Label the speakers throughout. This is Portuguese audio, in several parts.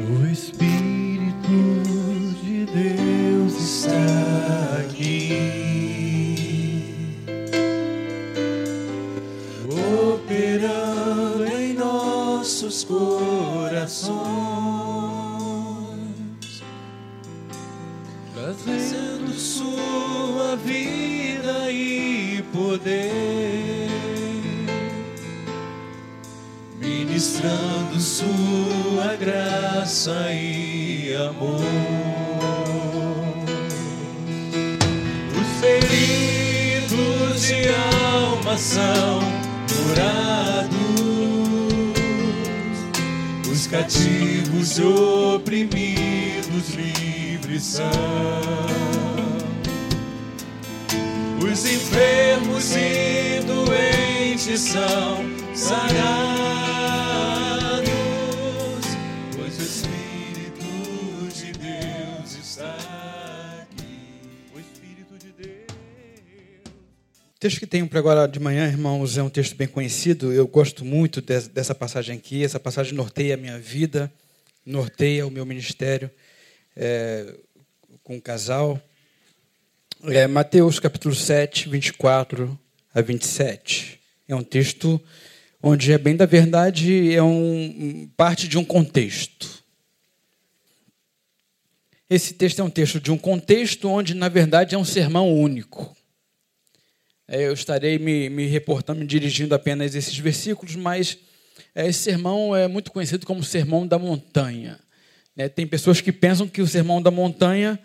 Speaker 1: O Espírito são. Os enfermos e doentes são sarados, pois o Espírito de Deus está aqui. O Espírito de Deus.
Speaker 2: O texto que tenho para agora de manhã, irmãos, é um texto bem conhecido. Eu gosto muito des- dessa passagem aqui. Essa passagem norteia a minha vida, norteia o meu ministério é, com o casal. É Mateus capítulo 7, 24 a 27. É um texto onde é bem da verdade, é um, parte de um contexto. Esse texto é um texto de um contexto onde, na verdade, é um sermão único. É, Eu estarei me, me reportando, me dirigindo apenas a esses versículos, mas é, esse sermão é muito conhecido como Sermão da Montanha. né? Tem pessoas que pensam que o Sermão da Montanha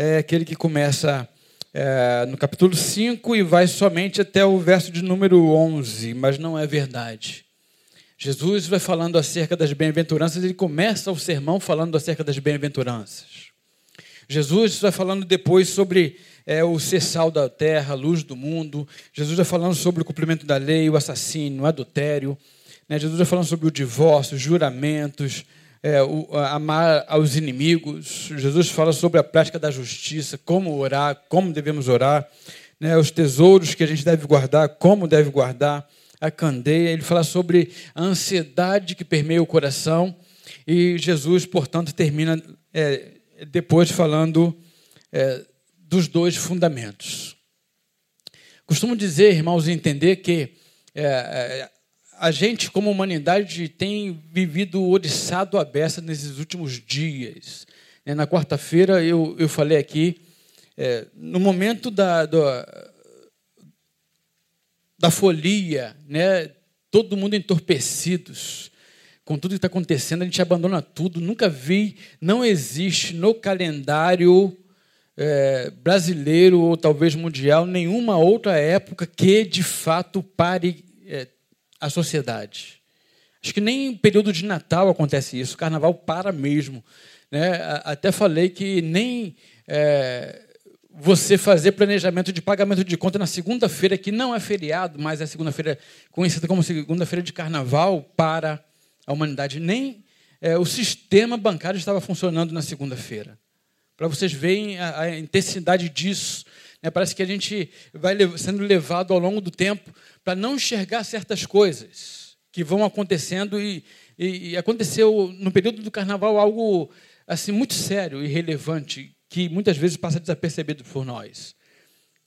Speaker 2: é aquele que começa é, no capítulo 5 e vai somente até o verso de número 11, mas não é verdade. Jesus vai falando acerca das bem-aventuranças, ele começa o sermão falando acerca das bem-aventuranças. Jesus vai falando depois sobre é, o ser sal da terra, a luz do mundo. Jesus vai falando sobre o cumprimento da lei, o assassínio, o adultério. Né? Jesus vai falando sobre o divórcio, os juramentos, é, o, amar aos inimigos. Jesus fala sobre a prática da justiça, como orar, como devemos orar, né? os tesouros que a gente deve guardar, como deve guardar, a candeia. Ele fala sobre a ansiedade que permeia o coração. E Jesus, portanto, termina é, depois falando é, dos dois fundamentos. Costumo dizer, irmãos, entender que é, é, a gente, como humanidade, tem vivido oriçado a beça nesses últimos dias. Né, Na quarta-feira eu, eu falei aqui, é, no momento da, da, da folia, né, todo mundo entorpecidos, com tudo que está acontecendo, a gente abandona tudo. Nunca vi, não existe no calendário é, brasileiro ou talvez mundial nenhuma outra época que de fato pare é, a sociedade. Acho que nem em período de Natal acontece isso. O carnaval para mesmo. Né? Até falei que nem é, você fazer planejamento de pagamento de conta na segunda-feira, que não é feriado, mas é segunda-feira conhecida como segunda-feira de carnaval para a humanidade. Nem é, o sistema bancário estava funcionando na segunda-feira. Para vocês verem a, a intensidade disso. né? Parece que a gente vai sendo levado ao longo do tempo para não enxergar certas coisas que vão acontecendo e, e- e aconteceu no período do carnaval algo assim muito sério e relevante que muitas vezes passa desapercebido por nós.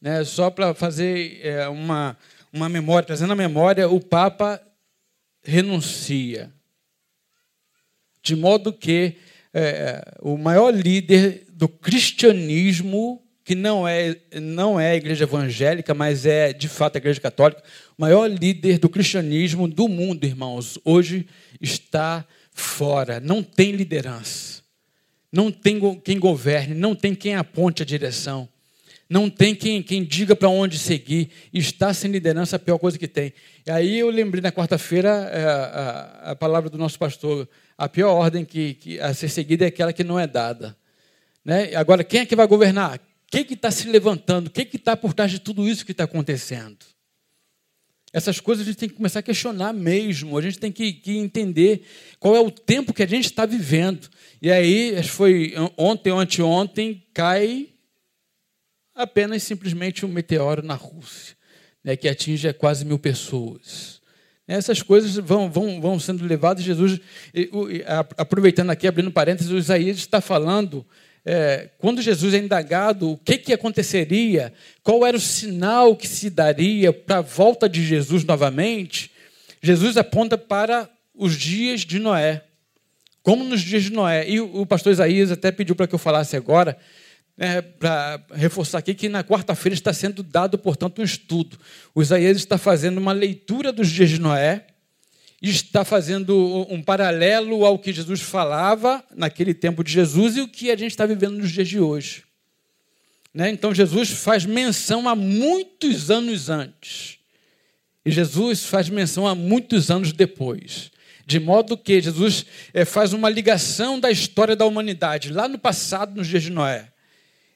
Speaker 2: Né? Só para fazer é, uma, uma memória, trazendo a memória, o Papa renuncia. De modo que é, o maior líder do cristianismo, que não é, não é a igreja evangélica, mas é de fato a igreja católica, o maior líder do cristianismo do mundo, irmãos, hoje está fora, não tem liderança, não tem quem governe, não tem quem aponte a direção. Não tem quem, quem diga para onde seguir. Está sem liderança a pior coisa que tem. E aí eu lembrei na quarta-feira é, a, a palavra do nosso pastor. A pior ordem que, que a ser seguida é aquela que não é dada. Né? Agora, quem é que vai governar? Quem que está se levantando? Quem que está por trás de tudo isso que está acontecendo? Essas coisas a gente tem que começar a questionar mesmo. A gente tem que, que entender qual é o tempo que a gente está vivendo. E aí, foi ontem anteontem, cai apenas simplesmente um meteoro na Rússia, né, que atinge quase mil pessoas. Essas coisas vão, vão, vão sendo levadas. Jesus, aproveitando aqui, abrindo parênteses, o Isaías está falando, é, quando Jesus é indagado, o que, que aconteceria, qual era o sinal que se daria para a volta de Jesus novamente, Jesus aponta para os dias de Noé. Como nos dias de Noé. E o pastor Isaías até pediu para que eu falasse agora, né, para reforçar aqui que na quarta-feira está sendo dado, portanto, um estudo. O Isaías está fazendo uma leitura dos dias de Noé, está fazendo um paralelo ao que Jesus falava naquele tempo de Jesus e o que a gente está vivendo nos dias de hoje. Né? Então, Jesus faz menção a muitos anos antes. E Jesus faz menção a muitos anos depois. De modo que Jesus é, faz uma ligação da história da humanidade, lá no passado, nos dias de Noé.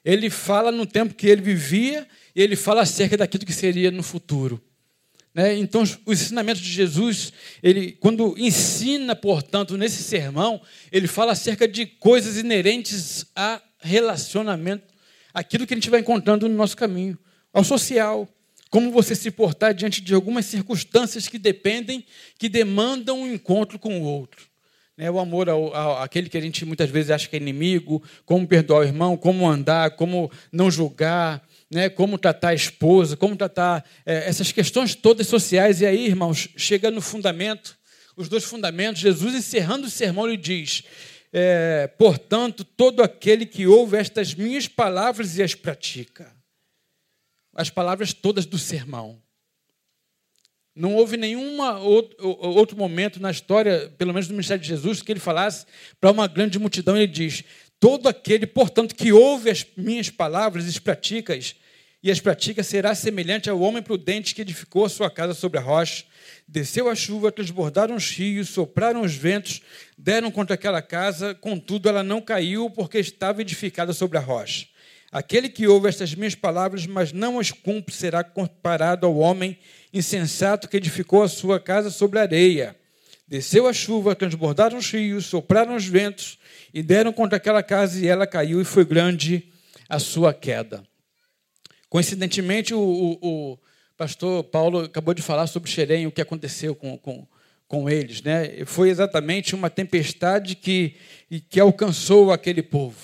Speaker 2: Ele fala no tempo que ele vivia e ele fala acerca daquilo que seria no futuro. Né? Então, os ensinamentos de Jesus, ele, quando ensina, portanto, nesse sermão, ele fala acerca de coisas inerentes a relacionamento, aquilo que a gente vai encontrando no nosso caminho, ao social, como você se portar diante de algumas circunstâncias que dependem, que demandam um encontro com o outro. Né, o amor ao, ao, àquele que a gente muitas vezes acha que é inimigo, como perdoar o irmão, como andar, como não julgar, né, como tratar a esposa, como tratar é, essas questões todas sociais. E aí, irmãos, chega no fundamento, os dois fundamentos, Jesus encerrando o sermão, ele diz: é, Portanto, todo aquele que ouve estas minhas palavras e as pratica as palavras todas do sermão. Não houve nenhum outro momento na história, pelo menos do ministério de Jesus, que ele falasse para uma grande multidão. Ele diz: Todo aquele, portanto, que ouve as minhas palavras e as pratica, e as pratica, será semelhante ao homem prudente que edificou a sua casa sobre a rocha. Desceu a chuva, transbordaram os rios, sopraram os ventos, deram contra aquela casa, contudo ela não caiu, porque estava edificada sobre a rocha. Aquele que ouve estas minhas palavras, mas não as cumpre, será comparado ao homem insensato que edificou a sua casa sobre a areia. Desceu a chuva, transbordaram os rios, sopraram os ventos e deram contra aquela casa e ela caiu e foi grande a sua queda. Coincidentemente, o, o, o pastor Paulo acabou de falar sobre Xerém, o que aconteceu com, com, com eles. Né? Foi exatamente uma tempestade que, que alcançou aquele povo.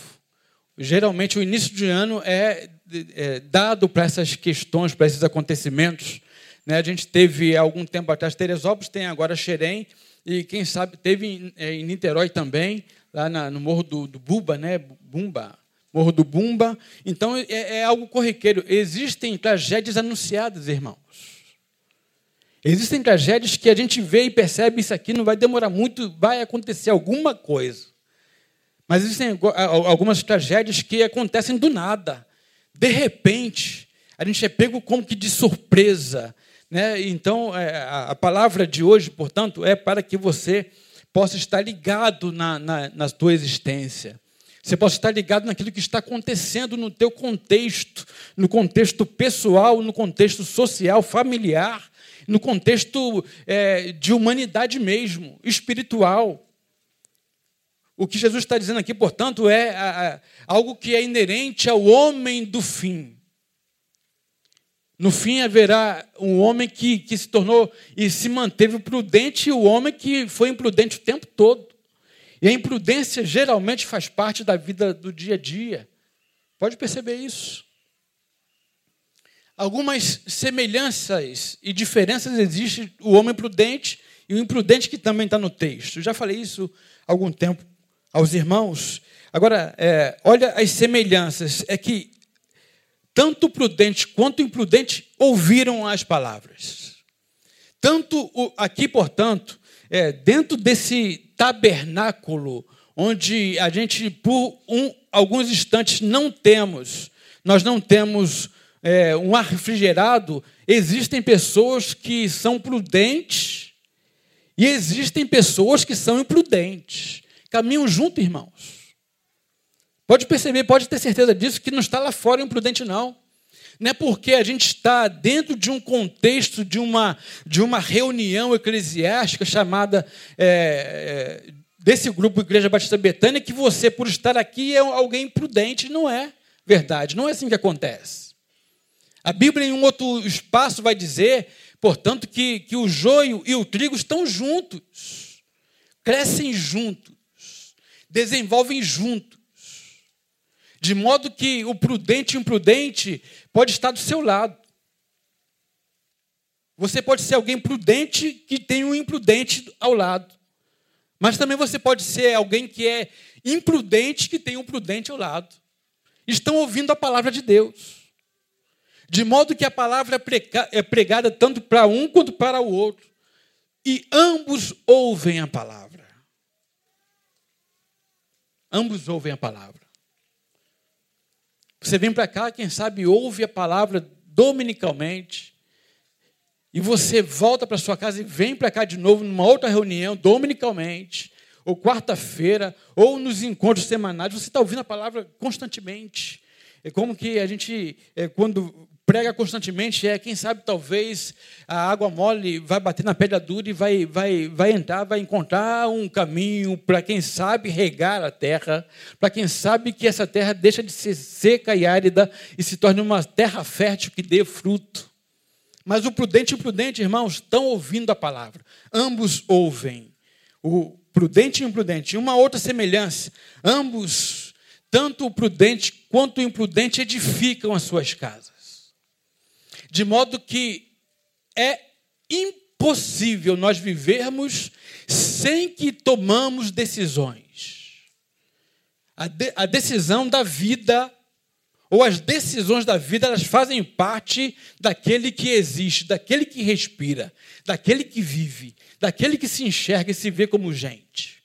Speaker 2: Geralmente, o início de ano é, é dado para essas questões, para esses acontecimentos. Né? A gente teve, algum tempo atrás, Teresópolis, tem agora Xerém, e quem sabe, teve em, é, em Niterói também, lá na, no Morro do, do Buba, né? Bumba, Morro do Bumba. Então, é, é algo corriqueiro. Existem tragédias anunciadas, irmãos. Existem tragédias que a gente vê e percebe isso aqui não vai demorar muito, vai acontecer alguma coisa. Mas existem algumas tragédias que acontecem do nada. De repente, a gente é pego como que de surpresa. Né? Então, é, a palavra de hoje, portanto, é para que você possa estar ligado na, na, na tua existência. Você possa estar ligado naquilo que está acontecendo no teu contexto, no contexto pessoal, no contexto social, familiar, no contexto é, de humanidade mesmo, espiritual. O que Jesus está dizendo aqui, portanto, é a, a, algo que é inerente ao homem do fim. No fim haverá um homem que, que se tornou e se manteve prudente e o homem que foi imprudente o tempo todo. E a imprudência geralmente faz parte da vida do dia a dia. Pode perceber isso. Algumas semelhanças e diferenças existem o homem prudente e o imprudente que também está no texto. Eu já falei isso há algum tempo aos irmãos. Agora, é, olha as semelhanças. É que tanto o prudente quanto o imprudente ouviram as palavras. Tanto aqui, portanto, é, dentro desse tabernáculo, onde a gente, por um, alguns instantes, não temos, nós não temos é, um ar refrigerado, existem pessoas que são prudentes e existem pessoas que são imprudentes caminham junto, irmãos. Pode perceber, pode ter certeza disso, que não está lá fora imprudente, não. Não é porque a gente está dentro de um contexto de uma, de uma reunião eclesiástica chamada é, é, desse grupo Igreja Batista Betânia que você, por estar aqui, é alguém imprudente. Não é verdade, não é assim que acontece. A Bíblia, em um outro espaço, vai dizer portanto, que, que o joio e o trigo estão juntos, crescem juntos, desenvolvem juntos, de modo que o prudente e o imprudente pode estar do seu lado. Você pode ser alguém prudente que tem um imprudente ao lado. Mas também você pode ser alguém que é imprudente que tem um prudente ao lado. Estão ouvindo a palavra de Deus. De modo que a palavra é pregada tanto para um quanto para o outro. E ambos ouvem a palavra. Ambos ouvem a palavra. Você vem para cá, quem sabe ouve a palavra dominicalmente. E você volta para sua casa e vem para cá de novo numa outra reunião, dominicalmente, ou quarta-feira, ou nos encontros semanais. Você está ouvindo a palavra constantemente. É como que a gente, é, quando prega constantemente, é quem sabe talvez a água mole vai bater na pedra dura e vai, vai, vai entrar, vai encontrar um caminho para quem sabe regar a terra, para quem sabe que essa terra deixa de ser seca e árida e se torne uma terra fértil que dê fruto. Mas o prudente e o imprudente, irmãos, estão ouvindo a palavra. Ambos ouvem. O prudente e o imprudente. Uma outra semelhança. Ambos, tanto o prudente quanto o imprudente, edificam as suas casas. De modo que é impossível nós vivermos sem que tomamos decisões. A, de, a decisão da vida ou as decisões da vida, elas fazem parte daquele que existe, daquele que respira, daquele que vive, daquele que se enxerga e se vê como gente.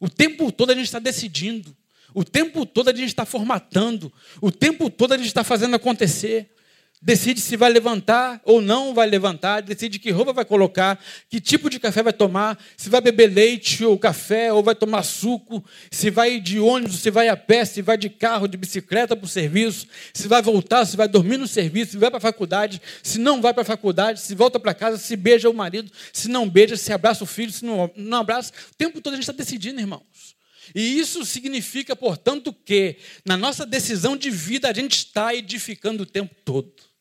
Speaker 2: O tempo todo a gente está decidindo, o tempo todo a gente está formatando, o tempo todo a gente está fazendo acontecer decide se vai levantar ou não vai levantar, decide que roupa vai colocar, que tipo de café vai tomar, se vai beber leite ou café, ou vai tomar suco, se vai de ônibus, se vai a pé, se vai de carro, de bicicleta para o serviço, se vai voltar, se vai dormir no serviço, se vai para a faculdade, se não vai para a faculdade, se volta para casa, se beija o marido, se não beija, se abraça o filho, se não, não abraça. O tempo todo a gente está decidindo, irmãos. E isso significa, portanto, que na nossa decisão de vida a gente está edificando o tempo todo.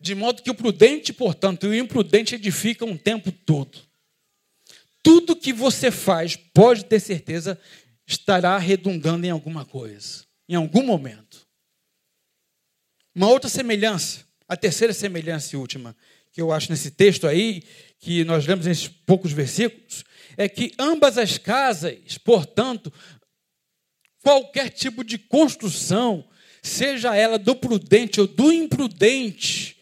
Speaker 2: De modo que o prudente, portanto, e o imprudente edificam o tempo todo. Tudo que você faz, pode ter certeza, estará redundando em alguma coisa, em algum momento. Uma outra semelhança, a terceira semelhança e última, que eu acho nesse texto aí, que nós lemos nesses poucos versículos, é que ambas as casas, portanto, qualquer tipo de construção, seja ela do prudente ou do imprudente,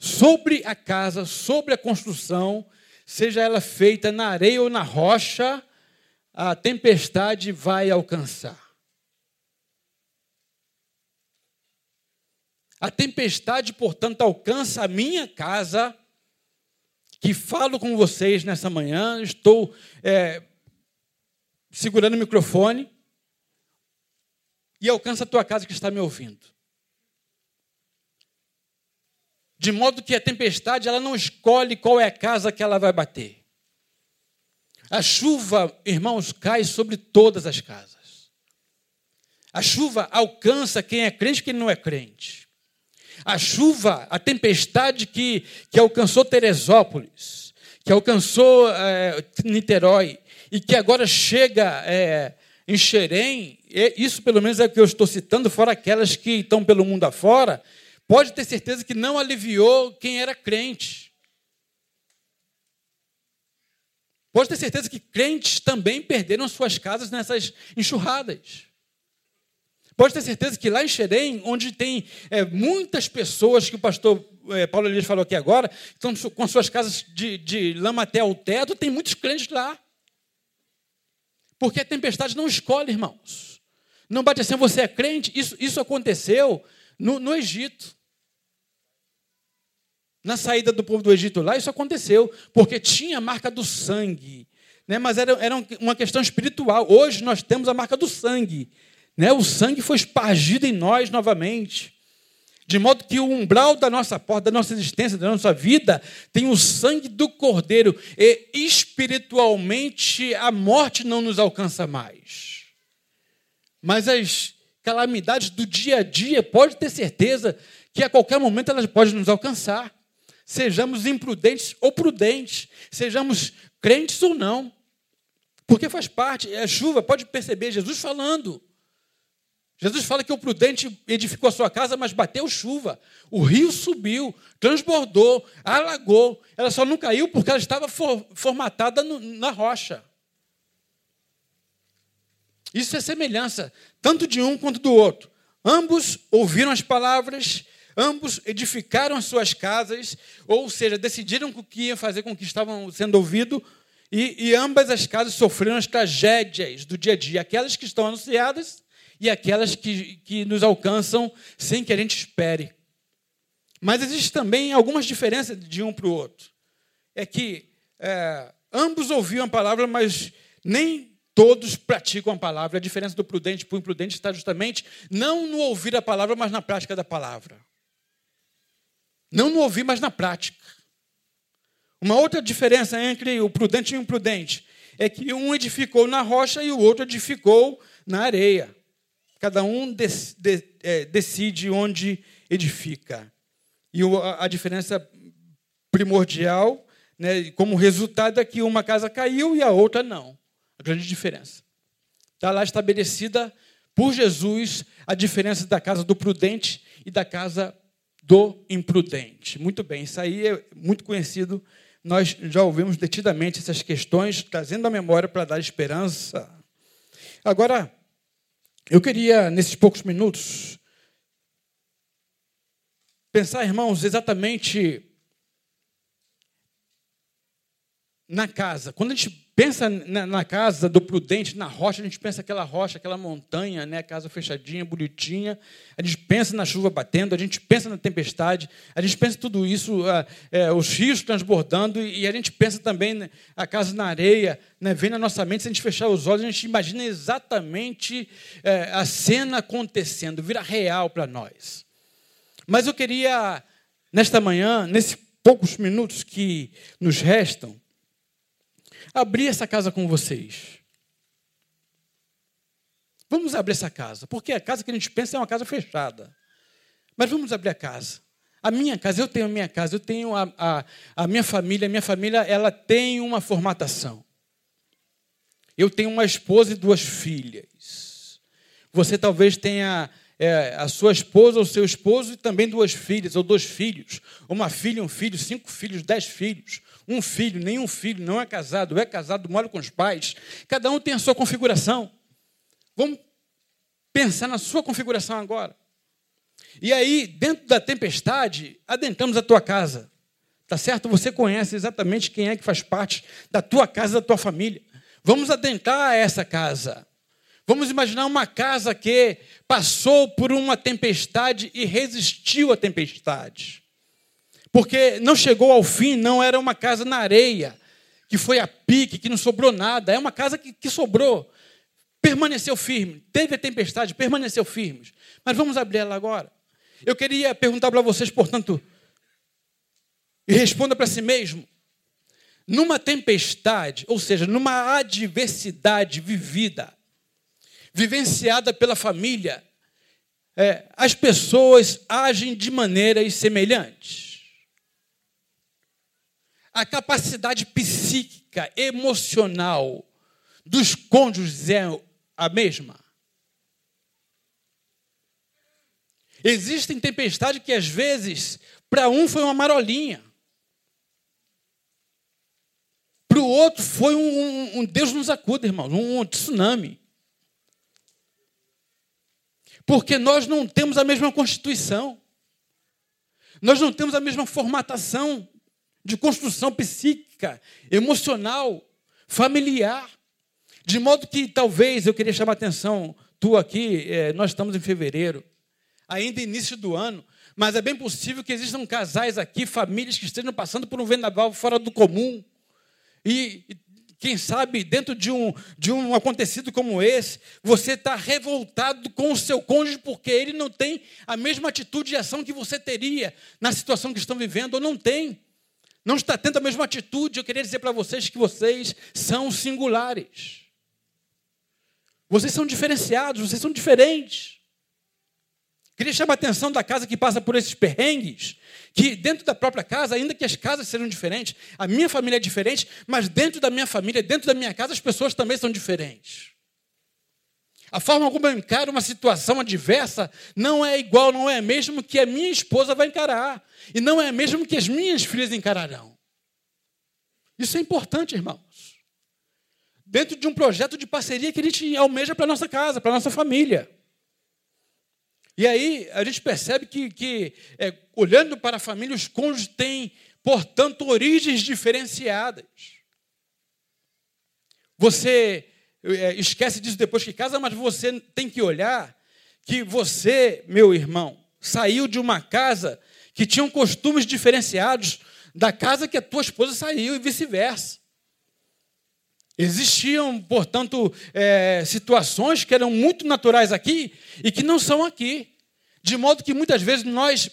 Speaker 2: sobre a casa, sobre a construção, seja ela feita na areia ou na rocha, a tempestade vai alcançar. A tempestade, portanto, alcança a minha casa, que falo com vocês nessa manhã, estou é, segurando o microfone, e alcança a tua casa que está me ouvindo. De modo que a tempestade ela não escolhe qual é a casa que ela vai bater. A chuva, irmãos, cai sobre todas as casas. A chuva alcança quem é crente e quem não é crente. A chuva, a tempestade que, que alcançou Teresópolis, que alcançou é, Niterói e que agora chega é, em Xerém, isso pelo menos é o que eu estou citando, fora aquelas que estão pelo mundo afora, pode ter certeza que não aliviou quem era crente. Pode ter certeza que crentes também perderam suas casas nessas enxurradas. Pode ter certeza que lá em Xerém, onde tem é, muitas pessoas, que o pastor é, Paulo Elias falou aqui agora, estão com suas casas de, de lama até o teto, tem muitos crentes lá. Porque a tempestade não escolhe, irmãos. Não bate assim, você é crente. Isso, isso aconteceu no, no Egito. Na saída do povo do Egito lá, isso aconteceu, porque tinha a marca do sangue. Né? Mas era, era uma questão espiritual. Hoje nós temos a marca do sangue. Né? O sangue foi espargido em nós novamente. De modo que o umbral da nossa porta, da nossa existência, da nossa vida, tem o sangue do Cordeiro. E espiritualmente a morte não nos alcança mais. Mas as calamidades do dia a dia, pode ter certeza que a qualquer momento elas podem nos alcançar sejamos imprudentes ou prudentes, sejamos crentes ou não. Porque faz parte, é chuva, pode perceber Jesus falando. Jesus fala que o prudente edificou a sua casa, mas bateu chuva. O rio subiu, transbordou, alagou. Ela só não caiu porque ela estava formatada no, na rocha. Isso é semelhança, tanto de um quanto do outro. Ambos ouviram as palavras, ambos edificaram as suas casas, ou seja, decidiram o que iam fazer com o que estavam sendo ouvido, e, e ambas as casas sofreram as tragédias do dia a dia, aquelas que estão anunciadas e aquelas que, que nos alcançam sem que a gente espere. Mas existe também algumas diferenças de um para o outro. É que é, ambos ouviam a palavra, mas nem todos praticam a palavra. A diferença do prudente para o imprudente está justamente não no ouvir a palavra, mas na prática da palavra. Não no ouvir, mas na prática. Uma outra diferença entre o prudente e o imprudente é que um edificou na rocha e o outro edificou na areia. Cada um de, é, decide onde edifica. E a, a diferença primordial, né, como resultado, é que uma casa caiu e a outra não. A grande diferença. Está lá estabelecida por Jesus a diferença da casa do prudente e da casa do imprudente. Muito bem, isso aí é muito conhecido. Nós já ouvimos detidamente essas questões, trazendo a memória para dar esperança. Agora, eu queria, nesses poucos minutos, pensar, irmãos, exatamente na casa. Quando a gente pensa na, casa do prudente, na rocha, a gente pensa aquela rocha, aquela montanha, né, casa fechadinha, bonitinha. A gente pensa na chuva batendo, a gente pensa na tempestade, a gente pensa tudo isso, é, os rios transbordando, e a gente pensa também né, a casa na areia, né, vem na nossa mente, se a gente fechar os olhos, a gente imagina exatamente é, a cena acontecendo, vira real para nós. Mas eu queria, nesta manhã, nesses poucos minutos que nos restam, abrir essa casa com vocês. Vamos abrir essa casa, porque a casa que a gente pensa é uma casa fechada. Mas vamos abrir a casa. A minha casa, eu tenho a minha casa, eu tenho a, a, a minha família, a minha família ela tem uma formatação. Eu tenho uma esposa e duas filhas. Você talvez tenha é, a sua esposa ou seu esposo e também duas filhas ou dois filhos, uma filha, um filho, cinco filhos, dez filhos, um filho, nenhum filho, não é casado, é casado, mora com os pais. Cada um tem a sua configuração. Vamos pensar na sua configuração agora. E aí, dentro da tempestade, adentramos a tua casa. Tá certo? Você conhece exatamente quem é que faz parte da tua casa, da tua família. Vamos adentrar essa casa. Vamos imaginar uma casa que passou por uma tempestade e resistiu à tempestade. Porque não chegou ao fim, não era uma casa na areia, que foi a pique, que não sobrou nada. É uma casa que, que sobrou. Permaneceu firme. Teve a tempestade, permaneceu firme. Mas vamos abrir ela agora. Eu queria perguntar para vocês, portanto, e responda para si mesmo. Numa tempestade, ou seja, numa adversidade vivida, vivenciada pela família, é, as pessoas agem de maneiras semelhantes a capacidade psíquica, emocional dos cônjuges é a mesma? Existem tempestades que às vezes para um foi uma marolinha, para o outro foi um, um, um, Deus nos acuda, irmãos, um, um tsunami. Porque nós não temos a mesma constituição, nós não temos a mesma formatação de construção psíquica, emocional, familiar. De modo que talvez eu queria chamar a atenção, tu aqui, é, nós estamos em fevereiro, ainda início do ano, mas é bem possível que existam casais aqui, famílias que estejam passando por um vendaval fora do comum. E, quem sabe, dentro de um, de um acontecido como esse, você está revoltado com o seu cônjuge porque ele não tem a mesma atitude e ação que você teria na situação que estão vivendo, ou não tem não está tendo a mesma atitude, eu queria dizer para vocês que vocês são singulares. Vocês são diferenciados, vocês são diferentes. Queria chamar a atenção da casa que passa por esses perrengues, que dentro da própria casa, ainda que as casas sejam diferentes, a minha família é diferente, mas dentro da minha família, dentro da minha casa, as pessoas também são diferentes. A forma como eu encaro uma situação adversa não é igual, não é mesmo que a minha esposa vai encarar. E não é mesmo que as minhas filhas encararão. Isso é importante, irmãos. Dentro de um projeto de parceria que a gente almeja para a nossa casa, para a nossa família. E aí a gente percebe que, que é, olhando para a família, os cônjuges têm, portanto, origens diferenciadas. Você é, esquece disso depois que casa, mas você tem que olhar que você, meu irmão, saiu de uma casa que tinha costumes diferenciados da casa que a tua esposa saiu e vice-versa. Existiam, portanto, é, situações que eram muito naturais aqui e que não são aqui. De modo que muitas vezes nós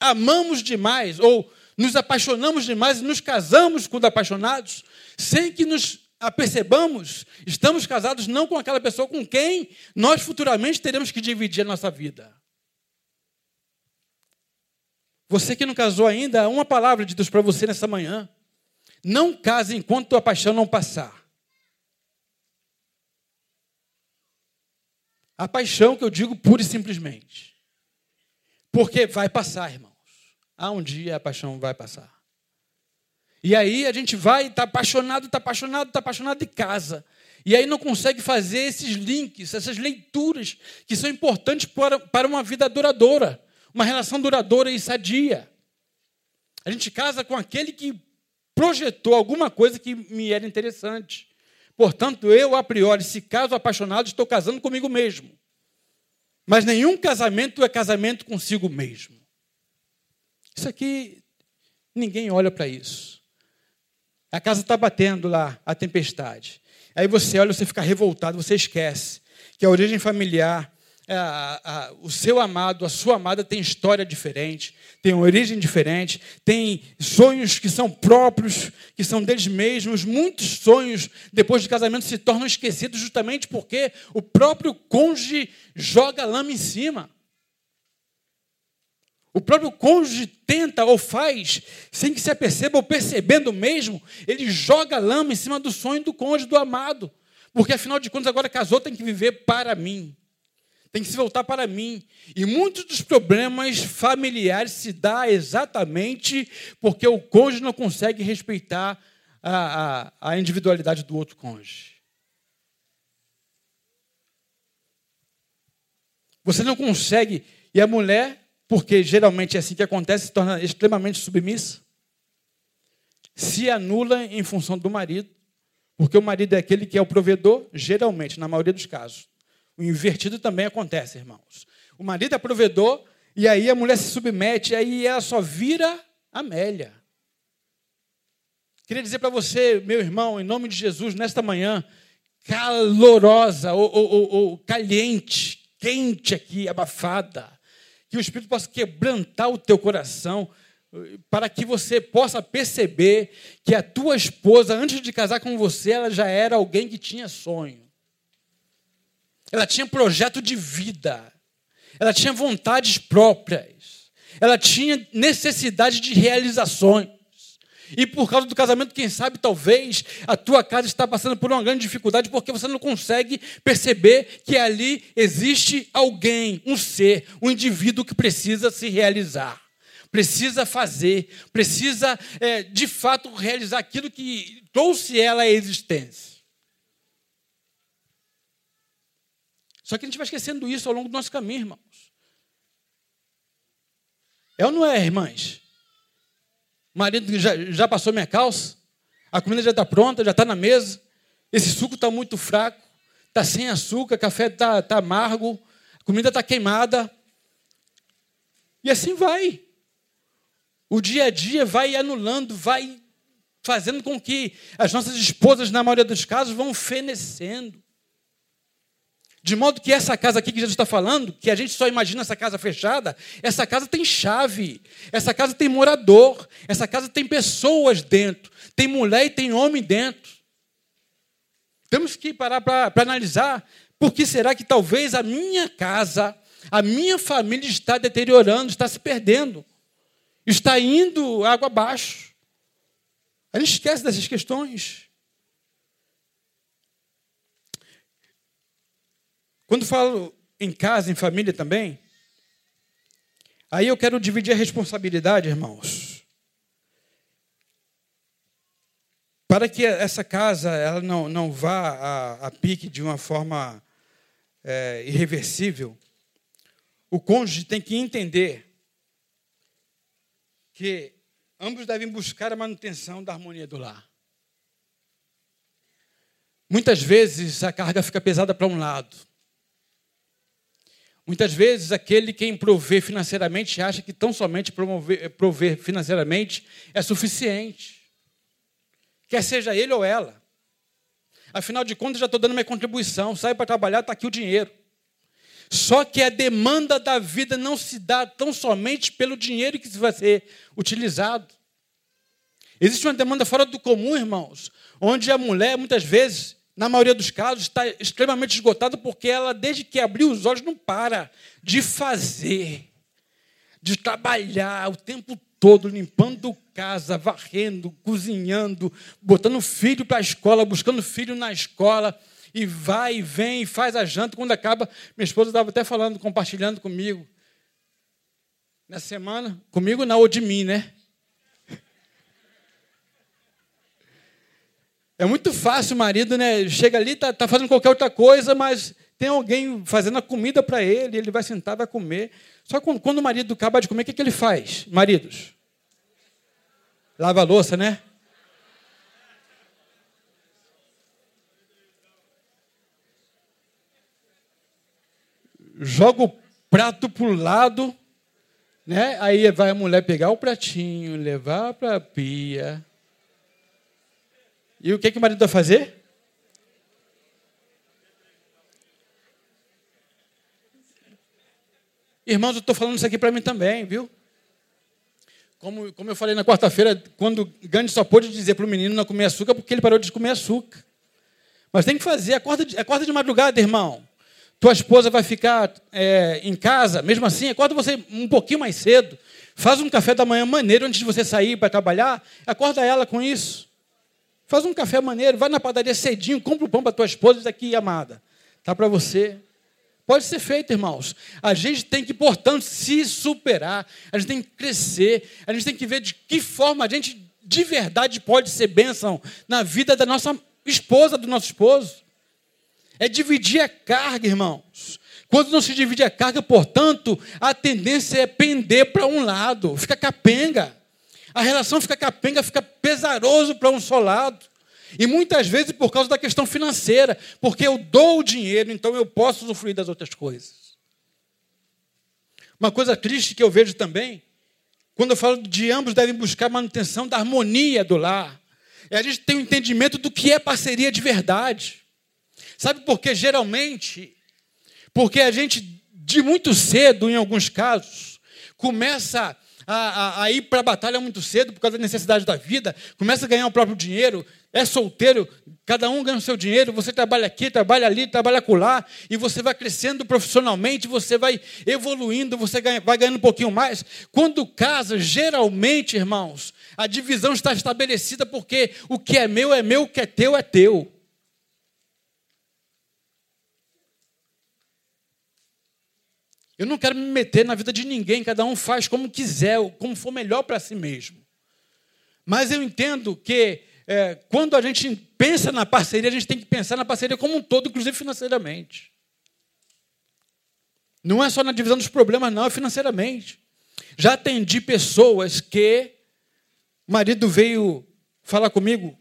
Speaker 2: amamos demais ou nos apaixonamos demais e nos casamos quando apaixonados, sem que nos apercebamos, estamos casados não com aquela pessoa com quem nós futuramente teremos que dividir a nossa vida. Você que não casou ainda, uma palavra de Deus para você nessa manhã. Não case enquanto a paixão não passar. A paixão que eu digo pura e simplesmente. Porque vai passar, irmãos. Há um dia a paixão vai passar. E aí a gente vai, está apaixonado, está apaixonado, está apaixonado de casa. E aí não consegue fazer esses links, essas leituras que são importantes para, para uma vida duradoura, uma relação duradoura e sadia. A gente casa com aquele que projetou alguma coisa que me era interessante. Portanto, eu, a priori, se caso apaixonado, estou casando comigo mesmo. Mas nenhum casamento é casamento consigo mesmo. Isso aqui, ninguém olha para isso. A casa está batendo lá, a tempestade. Aí você olha, você fica revoltado, você esquece que a origem familiar, a, a, o seu amado, a sua amada tem história diferente, tem origem diferente, tem sonhos que são próprios, que são deles mesmos. Muitos sonhos, depois de casamento, se tornam esquecidos justamente porque o próprio cônjuge joga lama em cima. O próprio cônjuge tenta ou faz, sem que se aperceba ou percebendo mesmo, ele joga lama em cima do sonho do cônjuge, do amado. Porque afinal de contas, agora casou, tem que viver para mim. Tem que se voltar para mim. E muitos dos problemas familiares se dá exatamente porque o cônjuge não consegue respeitar a, a, a individualidade do outro cônjuge. Você não consegue. E a mulher porque geralmente é assim que acontece, se torna extremamente submissa, se anula em função do marido, porque o marido é aquele que é o provedor, geralmente, na maioria dos casos. O invertido também acontece, irmãos. O marido é provedor, e aí a mulher se submete, aí ela só vira Amélia. Queria dizer para você, meu irmão, em nome de Jesus, nesta manhã, calorosa, ou, ou, ou caliente, quente aqui, abafada que o Espírito possa quebrantar o teu coração, para que você possa perceber que a tua esposa, antes de casar com você, ela já era alguém que tinha sonho. Ela tinha projeto de vida. Ela tinha vontades próprias. Ela tinha necessidade de realizações. E por causa do casamento, quem sabe, talvez a tua casa está passando por uma grande dificuldade porque você não consegue perceber que ali existe alguém, um ser, um indivíduo que precisa se realizar, precisa fazer, precisa é, de fato realizar aquilo que trouxe ela à existência. Só que a gente vai esquecendo isso ao longo do nosso caminho, irmãos. É ou não é, irmãs? marido já, já passou minha calça, a comida já está pronta, já está na mesa, esse suco está muito fraco, está sem açúcar, café está tá amargo, a comida está queimada. E assim vai. O dia a dia vai anulando, vai fazendo com que as nossas esposas, na maioria dos casos, vão fenecendo. De modo que essa casa aqui que Jesus está falando, que a gente só imagina essa casa fechada, essa casa tem chave, essa casa tem morador, essa casa tem pessoas dentro, tem mulher e tem homem dentro. Temos que parar para analisar por que será que talvez a minha casa, A minha família está deteriorando, está se perdendo, está indo água abaixo. A gente esquece dessas questões. Quando falo em casa, em família também, aí eu quero dividir a responsabilidade, irmãos. Para que essa casa ela não, não vá a, a pique de uma forma é, irreversível, o cônjuge tem que entender que ambos devem buscar a manutenção da harmonia do lar. Muitas vezes a carga fica pesada para um lado. Muitas vezes aquele quem provê financeiramente acha que tão somente promover, prover financeiramente é suficiente. Quer seja ele ou ela. Afinal de contas, já estou dando minha contribuição, saio para trabalhar, está aqui o dinheiro. Só que a demanda da vida não se dá tão somente pelo dinheiro que vai ser utilizado. Existe uma demanda fora do comum, irmãos, onde a mulher, muitas vezes, na maioria dos casos, está extremamente esgotada porque ela, desde que abriu os olhos, não para de fazer, de trabalhar o tempo todo, limpando casa, varrendo, cozinhando, botando filho para a escola, buscando filho na escola, e vai e vem e faz a janta. Quando acaba, minha esposa estava até falando, compartilhando comigo. Nessa semana, comigo não, ou de mim, né? É muito fácil o marido, né? Chega ali, tá, tá fazendo qualquer outra coisa, mas tem alguém fazendo a comida para ele, ele vai sentar, vai comer. Só que quando o marido acaba de comer, o que, que ele faz? Maridos? Lava a louça, né? Joga o prato para o lado, né? Aí vai a mulher pegar o pratinho, levar para a pia, e o que, que o marido vai fazer? Irmãos, eu estou falando isso aqui para mim também, viu? Como, como eu falei na quarta-feira, quando Gandhi só pôde dizer para o menino não comer açúcar porque ele parou de comer açúcar. Mas tem que fazer, acorda de, acorda de madrugada, irmão. Tua esposa vai ficar é, em casa, mesmo assim, acorda você um pouquinho mais cedo. Faz um café da manhã maneiro antes de você sair para trabalhar. Acorda ela com isso. Faz um café maneiro, vai na padaria cedinho, compra o pão para tua esposa, isso aqui, amada. Tá para você. Pode ser feito, irmãos. A gente tem que, portanto, se superar. A gente tem que crescer. A gente tem que ver de que forma a gente de verdade pode ser bênção na vida da nossa esposa, do nosso esposo. É dividir a carga, irmãos. Quando não se divide a carga, portanto, a tendência é pender para um lado, fica capenga a relação fica capenga, fica pesaroso para um só lado. E muitas vezes por causa da questão financeira, porque eu dou o dinheiro, então eu posso usufruir das outras coisas. Uma coisa triste que eu vejo também, quando eu falo de ambos devem buscar a manutenção da harmonia do lar, é a gente ter um entendimento do que é parceria de verdade. Sabe por que geralmente? Porque a gente, de muito cedo, em alguns casos, começa a, a, a ir para a batalha muito cedo por causa da necessidade da vida, começa a ganhar o próprio dinheiro, é solteiro, cada um ganha o seu dinheiro, você trabalha aqui, trabalha ali, trabalha acolá, e você vai crescendo profissionalmente, você vai evoluindo, você ganha, vai ganhando um pouquinho mais. Quando casa, geralmente, irmãos, a divisão está estabelecida porque o que é meu é meu, o que é teu é teu. Eu não quero me meter na vida de ninguém, cada um faz como quiser, como for melhor para si mesmo. Mas eu entendo que é, quando a gente pensa na parceria, a gente tem que pensar na parceria como um todo, inclusive financeiramente. Não é só na divisão dos problemas, não, é financeiramente. Já atendi pessoas que o marido veio falar comigo,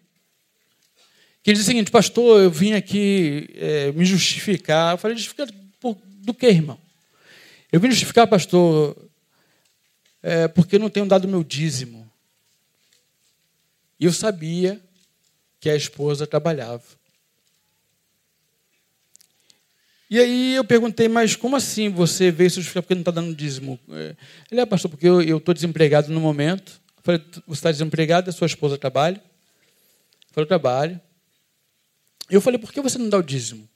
Speaker 2: que ele disse o seguinte, pastor, eu vim aqui é, me justificar. Eu falei, justificar do que, irmão? Eu vim justificar, pastor, é, porque não tenho dado meu dízimo. E eu sabia que a esposa trabalhava. E aí eu perguntei, mas como assim você veio se justificar porque não está dando dízimo? É, ele é, pastor, porque eu estou desempregado no momento. Eu falei, você está desempregado, a sua esposa trabalha? Eu falei, trabalho. Eu falei, por que você não dá o dízimo?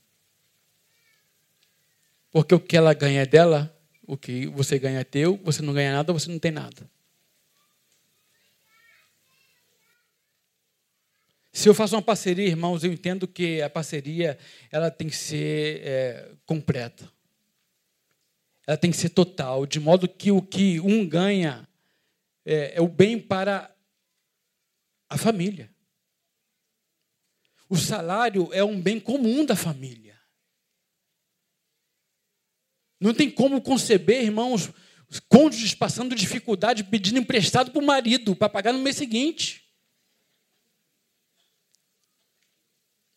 Speaker 2: Porque o que ela ganha é dela o que você ganha é teu, você não ganha nada, você não tem nada. Se eu faço uma parceria, irmãos, eu entendo que a parceria ela tem que ser é, completa. Ela tem que ser total, de modo que o que um ganha é, é o bem para a família. O salário é um bem comum da família. Não tem como conceber, irmãos, os cônjuges passando dificuldade pedindo emprestado para o marido para pagar no mês seguinte.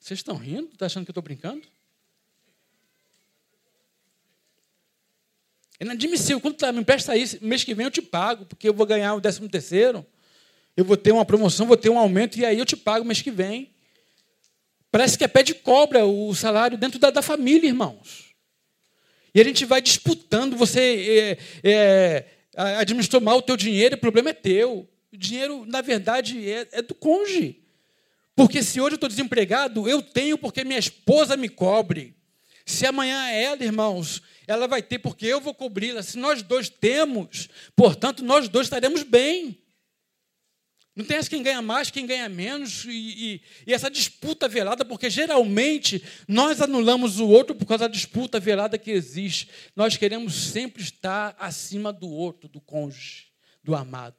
Speaker 2: Vocês estão rindo? Está achando que eu estou brincando? É inadmissível. Quando tu me empresta isso, mês que vem eu te pago, porque eu vou ganhar o décimo terceiro. Eu vou ter uma promoção, vou ter um aumento, e aí eu te pago mês que vem. Parece que é pé de cobra o salário dentro da, da família, irmãos. E a gente vai disputando. Você é, é, administrou mal o teu dinheiro, o problema é teu. O dinheiro, na verdade, é, é do cônjuge. Porque se hoje eu estou desempregado, eu tenho porque minha esposa me cobre. Se amanhã é ela, irmãos, ela vai ter porque eu vou cobri-la. Se nós dois temos, portanto, nós dois estaremos bem. Não tem essa quem ganha mais, quem ganha menos, e, e, e, essa disputa velada, porque geralmente nós anulamos o outro por causa da disputa velada que existe. Nós queremos sempre estar acima do outro, do cônjuge, do amado.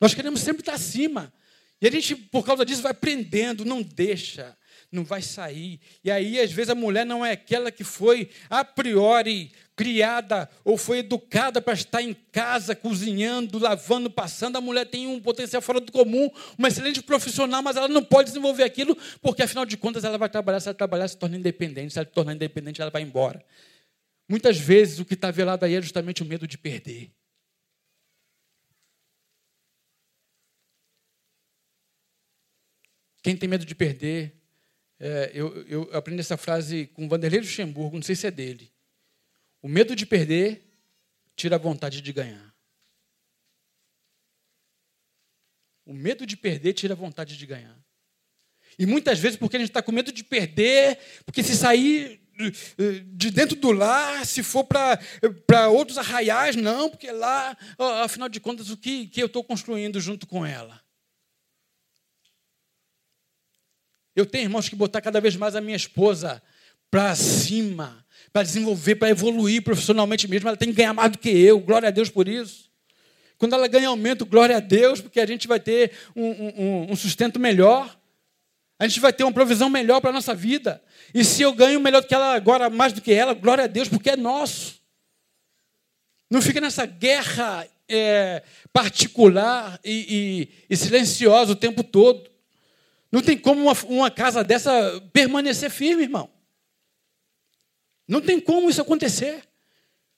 Speaker 2: Nós queremos sempre estar acima. E a gente, por causa disso, vai prendendo, não deixa, não vai sair. E aí, às vezes, a mulher não é aquela que foi a priori criada ou foi educada para estar em casa, cozinhando, lavando, passando. A mulher tem um potencial fora do comum, uma excelente profissional, mas ela não pode desenvolver aquilo, porque afinal de contas ela vai trabalhar, se ela trabalhar, se torna independente, se ela se tornar independente, ela vai embora. Muitas vezes o que está velado aí é justamente o medo de perder. Quem tem medo de perder, é, eu, eu, aprendi essa frase com Vanderlei Luxemburgo, não sei se é dele. O medo de perder tira a vontade de ganhar. O medo de perder tira a vontade de ganhar. E muitas vezes porque a gente está com medo de perder, porque se sair de dentro do lar, se for para outros arraiais, não, porque lá, afinal de contas, o que, que eu estou construindo junto com ela? Eu tenho, irmãos, que botar cada vez mais a minha esposa para cima, para desenvolver, para evoluir profissionalmente mesmo. Ela tem que ganhar mais do que eu, glória a Deus por isso. Quando ela ganha aumento, glória a Deus, porque a gente vai ter um, um, um sustento melhor. A gente vai ter uma provisão melhor para a nossa vida. E se eu ganho melhor do que ela agora, mais do que ela, glória a Deus, porque é nosso. Não fica nessa guerra é, particular e, e, e silenciosa o tempo todo. Não tem como uma, uma casa dessa permanecer firme, irmão. Não tem como isso acontecer.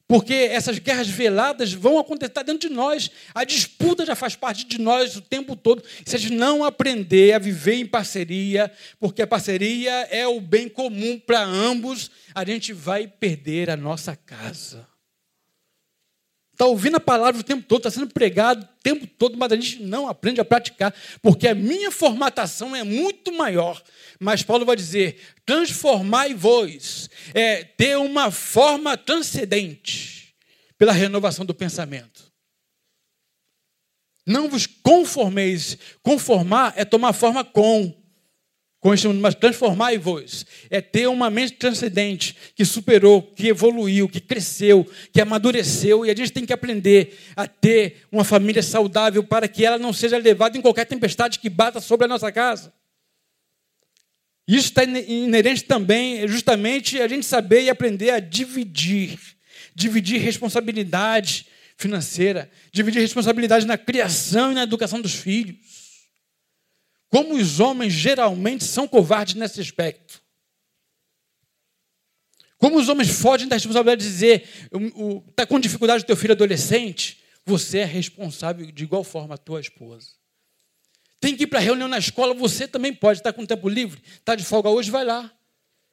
Speaker 2: Porque essas guerras veladas vão acontecer dentro de nós. A disputa já faz parte de nós o tempo todo. Se a gente não aprender a viver em parceria, porque a parceria é o bem comum para ambos, a gente vai perder a nossa casa. Está ouvindo a palavra o tempo todo, está sendo pregado o tempo todo, mas a gente não aprende a praticar, porque a minha formatação é muito maior. Mas Paulo vai dizer: transformai-vos, é ter uma forma transcendente pela renovação do pensamento. Não vos conformeis. Conformar é tomar forma com com este mundo, mas transformai-vos. É ter uma mente transcendente, que superou, que evoluiu, que cresceu, que amadureceu, e a gente tem que aprender a ter uma família saudável para que ela não seja levada em qualquer tempestade que bata sobre a nossa casa. Isso está inerente também, justamente, a gente saber e aprender a dividir. Dividir responsabilidade financeira, dividir responsabilidade na criação e na educação dos filhos. Como os homens geralmente são covardes nesse aspecto. Como os homens fogem da responsabilidade de dizer, está com dificuldade o teu filho adolescente, você é responsável de igual forma a tua esposa. Tem que ir para reunião na escola, você também pode, está com tempo livre, está de folga hoje, vai lá.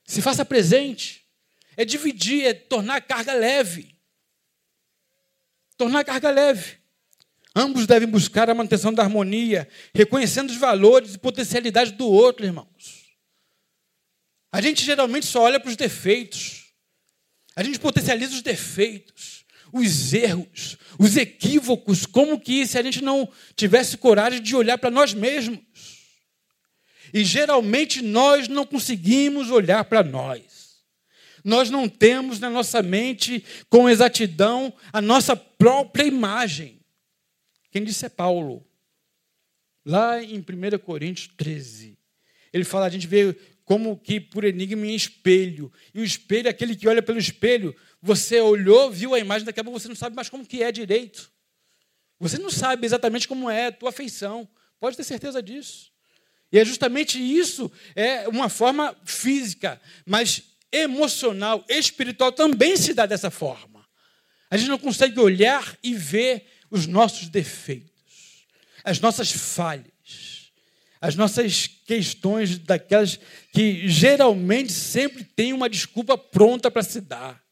Speaker 2: Se faça presente. É dividir, é tornar a carga leve. Tornar a carga leve. Ambos devem buscar a manutenção da harmonia, reconhecendo os valores e potencialidades do outro, irmãos. A gente geralmente só olha para os defeitos. A gente potencializa os defeitos, os erros, os equívocos, como que se a gente não tivesse coragem de olhar para nós mesmos. E geralmente nós não conseguimos olhar para nós. Nós não temos na nossa mente com exatidão a nossa própria imagem. Quem disse é Paulo. Lá em 1 Coríntios 13. Ele fala, a gente vê como que por enigma em espelho. E o espelho é aquele que olha pelo espelho. Você olhou, viu a imagem, daqui a pouco você não sabe mais como que é direito. Você não sabe exatamente como é a tua feição. Pode ter certeza disso. E é justamente isso, é uma forma física, mas emocional, espiritual também se dá dessa forma. A gente não consegue olhar e ver os nossos defeitos, as nossas falhas as nossas questões daquelas que geralmente sempre tem uma desculpa pronta para se dar.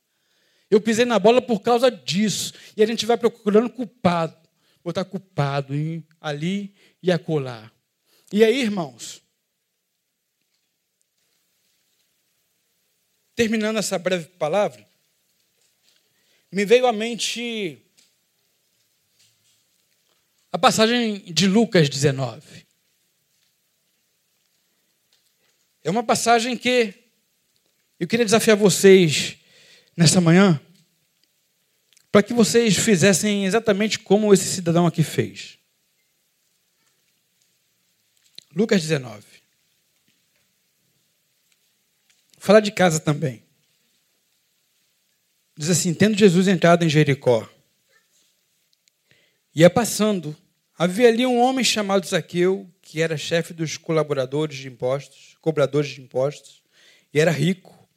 Speaker 2: Eu pisei na bola por causa disso. E a gente vai procurando culpado. Botar culpado em, ali e acolá. E aí, irmãos, terminando essa breve palavra, me veio à mente a passagem de Lucas 19. É uma passagem que eu queria desafiar vocês nessa manhã, para que vocês fizessem exatamente como esse cidadão aqui fez. Lucas 19. Falar de casa também. Diz assim: Tendo Jesus entrado em Jericó, ia passando, havia ali um homem chamado Zaqueu, que era chefe dos colaboradores de impostos, cobradores de impostos, e era rico.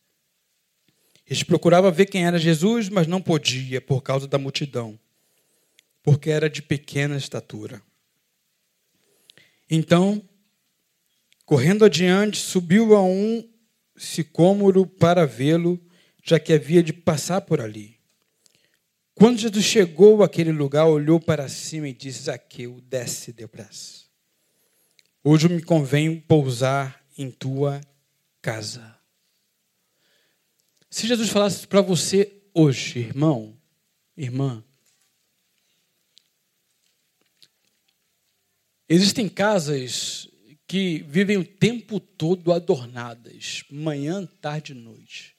Speaker 2: Eles procuravam ver quem era Jesus, mas não podia por causa da multidão, porque era de pequena estatura. Então, correndo adiante, subiu a um sicômoro para vê-lo, já que havia de passar por ali. Quando Jesus chegou àquele lugar, olhou para cima e disse: Zaqueu, desce depressa. Hoje me convém pousar em tua casa. Se Jesus falasse para você hoje, irmão, irmã, existem casas que vivem o tempo todo adornadas, manhã, tarde e noite.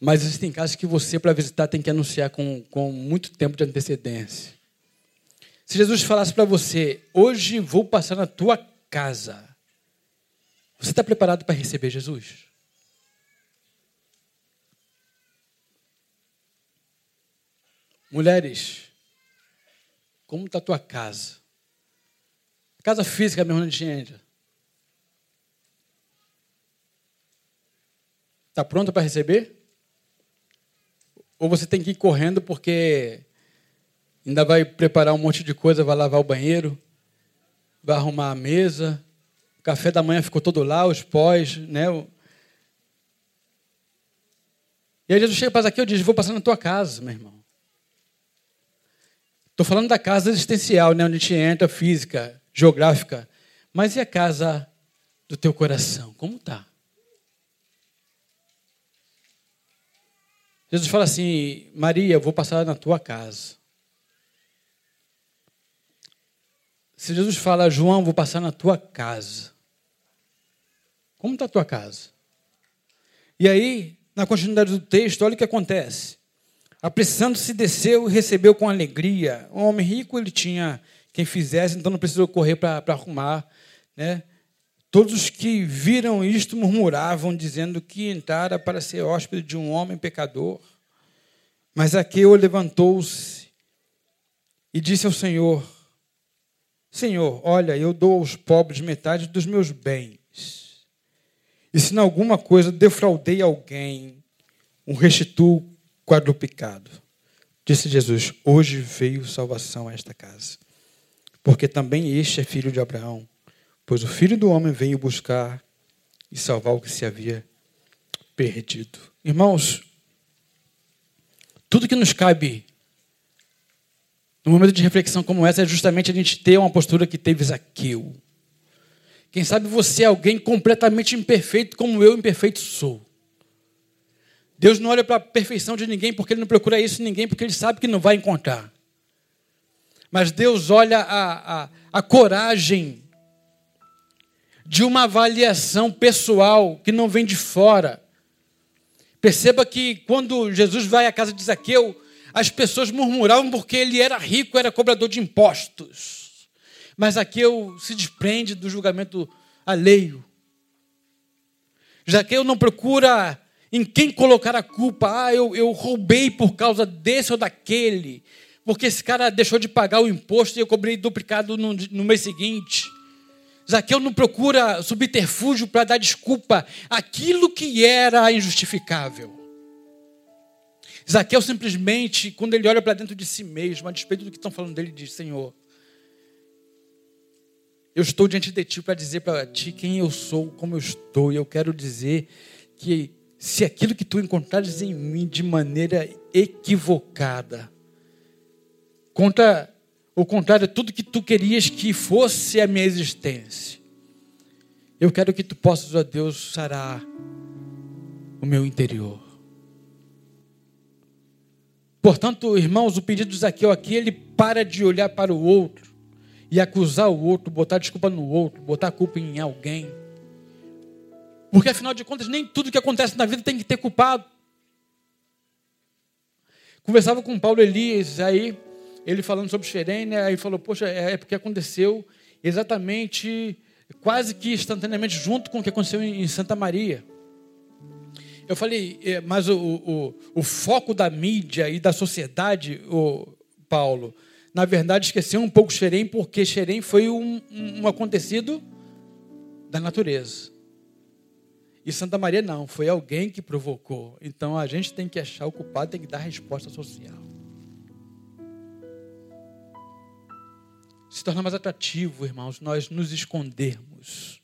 Speaker 2: Mas existem casas que você, para visitar, tem que anunciar com, com muito tempo de antecedência. Se Jesus falasse para você, hoje vou passar na tua casa. Você está preparado para receber Jesus? Mulheres, como está a tua casa? Casa física mesmo onde entra. Está pronta para receber? Ou você tem que ir correndo porque ainda vai preparar um monte de coisa, vai lavar o banheiro? vai arrumar a mesa, o café da manhã ficou todo lá, os pós, né? E aí Jesus chega para aqui e diz: Vou passar na tua casa, meu irmão. Estou falando da casa existencial, né? onde a gente entra, física, geográfica. Mas e a casa do teu coração? Como está? Jesus fala assim: Maria, eu vou passar na tua casa. Se Jesus fala, João, vou passar na tua casa. Como está a tua casa? E aí, na continuidade do texto, olha o que acontece. Apressando-se, desceu e recebeu com alegria. Um homem rico, ele tinha quem fizesse, então não precisou correr para arrumar. Né? Todos os que viram isto murmuravam, dizendo que entrara para ser hóspede de um homem pecador. Mas Aqueu levantou-se e disse ao Senhor: Senhor, olha, eu dou aos pobres metade dos meus bens. E se em alguma coisa defraudei alguém, um restituo quadruplicado. Disse Jesus: Hoje veio salvação a esta casa, porque também este é filho de Abraão, pois o filho do homem veio buscar e salvar o que se havia perdido. Irmãos, tudo que nos cabe no momento de reflexão como essa é justamente a gente ter uma postura que teve Zaqueu. Quem sabe você é alguém completamente imperfeito, como eu imperfeito sou. Deus não olha para a perfeição de ninguém porque ele não procura isso em ninguém, porque ele sabe que não vai encontrar. Mas Deus olha a, a, a coragem de uma avaliação pessoal que não vem de fora. Perceba que quando Jesus vai à casa de Zaqueu, as pessoas murmuravam porque ele era rico, era cobrador de impostos. Mas Zaqueu se desprende do julgamento alheio. Zaqueu não procura em quem colocar a culpa. Ah, eu, eu roubei por causa desse ou daquele. Porque esse cara deixou de pagar o imposto e eu cobrei duplicado no, no mês seguinte. Zaqueu não procura subterfúgio para dar desculpa aquilo que era injustificável. Zaqueu simplesmente, quando ele olha para dentro de si mesmo, a despeito do que estão falando dele, diz: Senhor, eu estou diante de ti para dizer para ti quem eu sou, como eu estou, e eu quero dizer que se aquilo que tu encontrares em mim de maneira equivocada, contra o contrário de tudo que tu querias que fosse a minha existência, eu quero que tu possas, ó Deus, sarar o meu interior. Portanto, irmãos, o pedido de Zaqueu aqui, ele para de olhar para o outro e acusar o outro, botar desculpa no outro, botar a culpa em alguém. Porque afinal de contas, nem tudo que acontece na vida tem que ter culpado. Conversava com Paulo Elias, aí ele falando sobre Xerém, né, aí falou: Poxa, é, é porque aconteceu exatamente, quase que instantaneamente, junto com o que aconteceu em Santa Maria. Eu falei, é, mas o, o, o foco da mídia e da sociedade, o Paulo, na verdade esqueceu um pouco Xerém, porque Xerém foi um, um acontecido da natureza. E Santa Maria não, foi alguém que provocou. Então a gente tem que achar o culpado, tem que dar resposta social. Se torna mais atrativo, irmãos, nós nos escondermos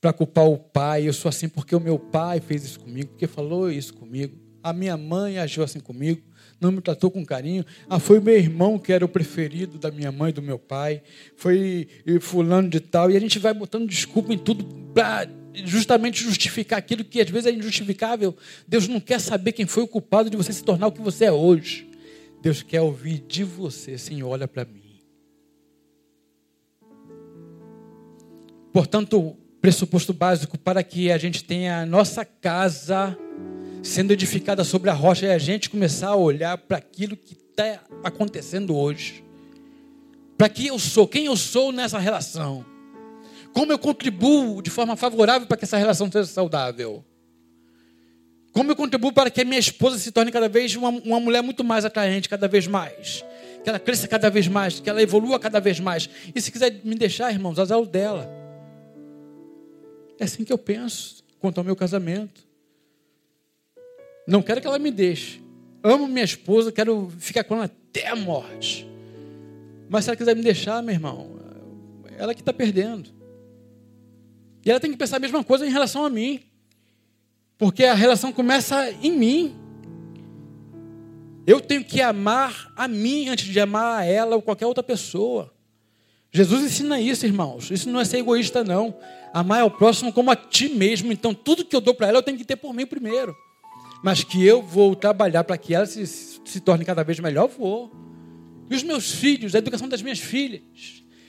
Speaker 2: para culpar o pai. Eu sou assim porque o meu pai fez isso comigo, porque falou isso comigo. A minha mãe agiu assim comigo, não me tratou com carinho. Ah, foi meu irmão que era o preferido da minha mãe e do meu pai. Foi fulano de tal. E a gente vai botando desculpa em tudo para justamente justificar aquilo que às vezes é injustificável. Deus não quer saber quem foi o culpado de você se tornar o que você é hoje. Deus quer ouvir de você, Senhor, olha para mim. Portanto, pressuposto básico para que a gente tenha a nossa casa sendo edificada sobre a rocha e a gente começar a olhar para aquilo que está acontecendo hoje. Para que eu sou, quem eu sou nessa relação como eu contribuo de forma favorável para que essa relação seja saudável? Como eu contribuo para que a minha esposa se torne cada vez uma, uma mulher muito mais atraente, cada vez mais? Que ela cresça cada vez mais, que ela evolua cada vez mais. E se quiser me deixar, irmãos, azar o dela. É assim que eu penso quanto ao meu casamento. Não quero que ela me deixe. Amo minha esposa, quero ficar com ela até a morte. Mas se ela quiser me deixar, meu irmão, ela que está perdendo. E ela tem que pensar a mesma coisa em relação a mim. Porque a relação começa em mim. Eu tenho que amar a mim antes de amar a ela ou qualquer outra pessoa. Jesus ensina isso, irmãos. Isso não é ser egoísta, não. Amar ao próximo como a ti mesmo. Então, tudo que eu dou para ela, eu tenho que ter por mim primeiro. Mas que eu vou trabalhar para que ela se, se torne cada vez melhor, vou. E os meus filhos, a educação das minhas filhas.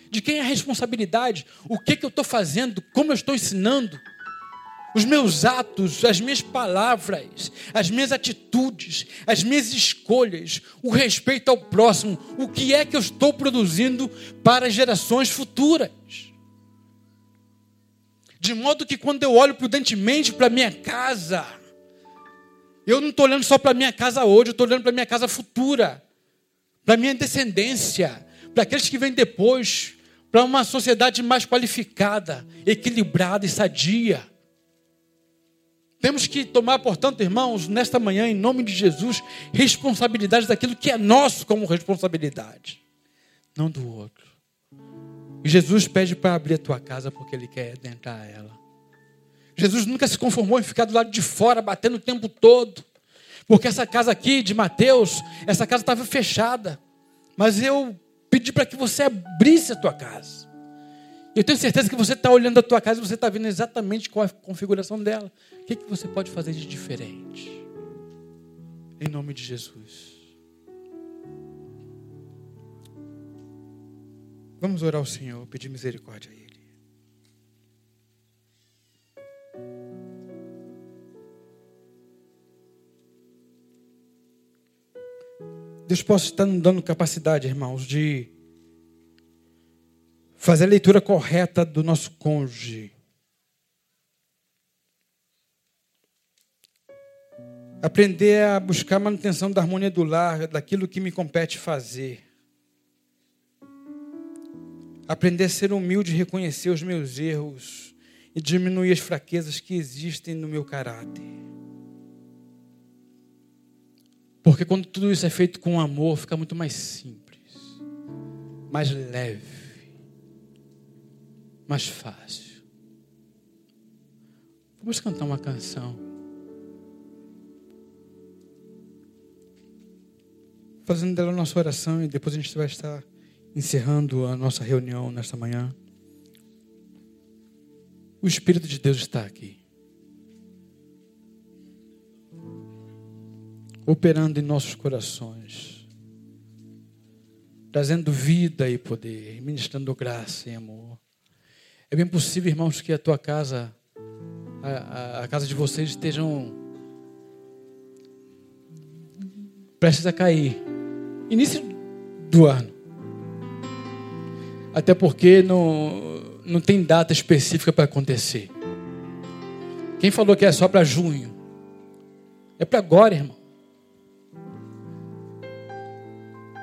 Speaker 2: De quem é a responsabilidade? O que, que eu estou fazendo? Como eu estou ensinando? Os meus atos, as minhas palavras, as minhas atitudes, as minhas escolhas, o respeito ao próximo, o que é que eu estou produzindo para gerações futuras? De modo que quando eu olho prudentemente para minha casa, eu não estou olhando só para minha casa hoje, eu estou olhando para minha casa futura, para minha descendência, para aqueles que vêm depois, para uma sociedade mais qualificada, equilibrada e sadia. Temos que tomar, portanto, irmãos, nesta manhã, em nome de Jesus, responsabilidade daquilo que é nosso como responsabilidade, não do outro. Jesus pede para abrir a tua casa porque Ele quer adentrar ela. Jesus nunca se conformou em ficar do lado de fora, batendo o tempo todo. Porque essa casa aqui de Mateus, essa casa estava fechada. Mas eu pedir para que você abrisse a tua casa. Eu tenho certeza que você está olhando a tua casa e você está vendo exatamente qual é a configuração dela. O que, que você pode fazer de diferente? Em nome de Jesus. Vamos orar ao Senhor, pedir misericórdia a Ele. Deus possa estar nos dando capacidade, irmãos, de fazer a leitura correta do nosso cônjuge. Aprender a buscar a manutenção da harmonia do lar, daquilo que me compete fazer. Aprender a ser humilde reconhecer os meus erros e diminuir as fraquezas que existem no meu caráter. Porque quando tudo isso é feito com amor, fica muito mais simples, mais leve, mais fácil. Vamos cantar uma canção. Fazendo dela a nossa oração e depois a gente vai estar encerrando a nossa reunião nesta manhã. O Espírito de Deus está aqui. Operando em nossos corações. Trazendo vida e poder, ministrando graça e amor. É bem possível, irmãos, que a tua casa, a, a, a casa de vocês estejam prestes a cair. Início do ano. Até porque não, não tem data específica para acontecer. Quem falou que é só para junho? É para agora, irmão.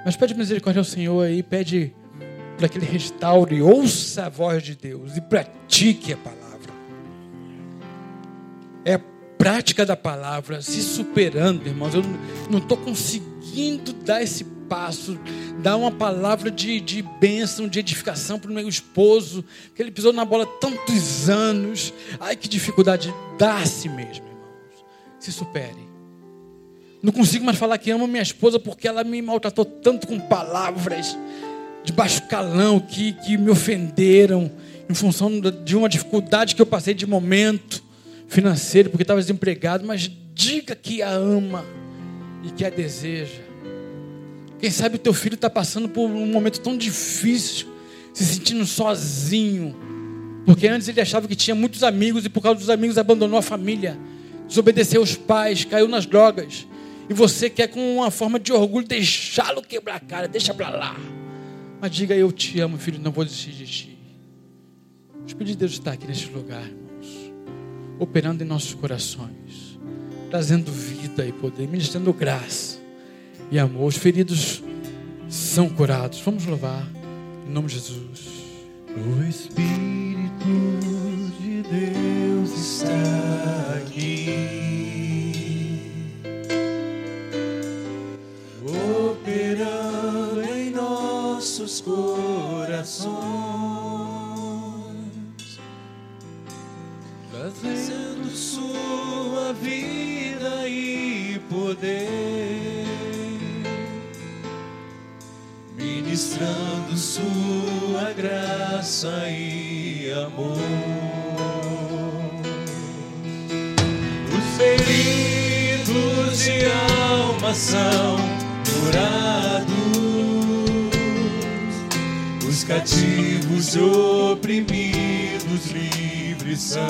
Speaker 2: Mas pede misericórdia ao Senhor aí, pede para que Ele restaure, ouça a voz de Deus e pratique a palavra. É a prática da palavra, se superando, irmãos. Eu não estou conseguindo dar esse passo, dar uma palavra de, de bênção, de edificação para o meu esposo, que ele pisou na bola tantos anos. Ai, que dificuldade. Dá a si mesmo, irmãos. Se supere. Não consigo mais falar que amo minha esposa porque ela me maltratou tanto com palavras de baixo calão que, que me ofenderam em função de uma dificuldade que eu passei de momento financeiro, porque estava desempregado. Mas diga que a ama e que a deseja. Quem sabe o teu filho está passando por um momento tão difícil, se sentindo sozinho. Porque antes ele achava que tinha muitos amigos e por causa dos amigos abandonou a família, desobedeceu os pais, caiu nas drogas. E você quer com uma forma de orgulho deixá-lo quebrar a cara, deixa para lá. Mas diga eu te amo, filho, não vou desistir de ti. O Espírito de Deus está aqui neste lugar, irmãos, operando em nossos corações, trazendo vida e poder, ministrando graça e amor. Os feridos são curados. Vamos louvar em nome de Jesus.
Speaker 1: O Espírito de Deus está aqui, operando em nossos corações, trazendo sua vida e poder. Ministrando sua graça e amor. Os feridos de alma são curados, os cativos oprimidos livres são.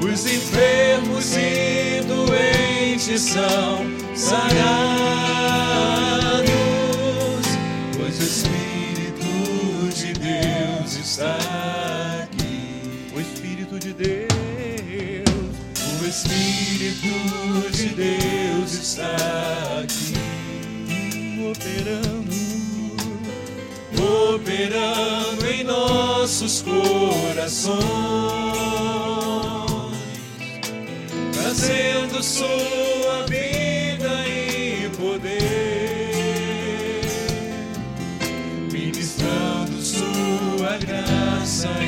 Speaker 1: Os enfermos e doentes são sarados, pois o Espírito de Deus está aqui. O Espírito de Deus, o Espírito de Deus está aqui, operando, operando em nossos corações trazendo sua graça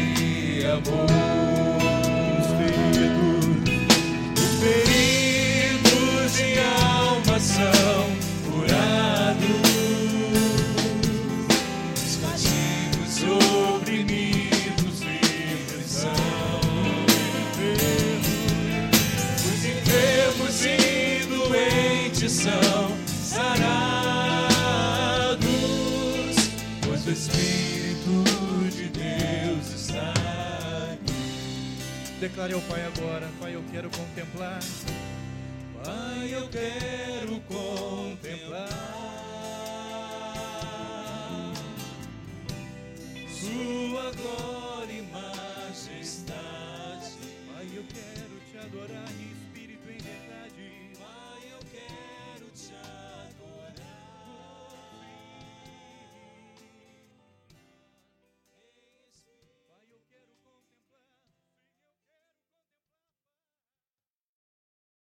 Speaker 3: declare ao Pai agora: Pai, eu quero contemplar.
Speaker 1: Pai, eu quero contemplar Sua glória e majestade. Pai, eu quero te adorar.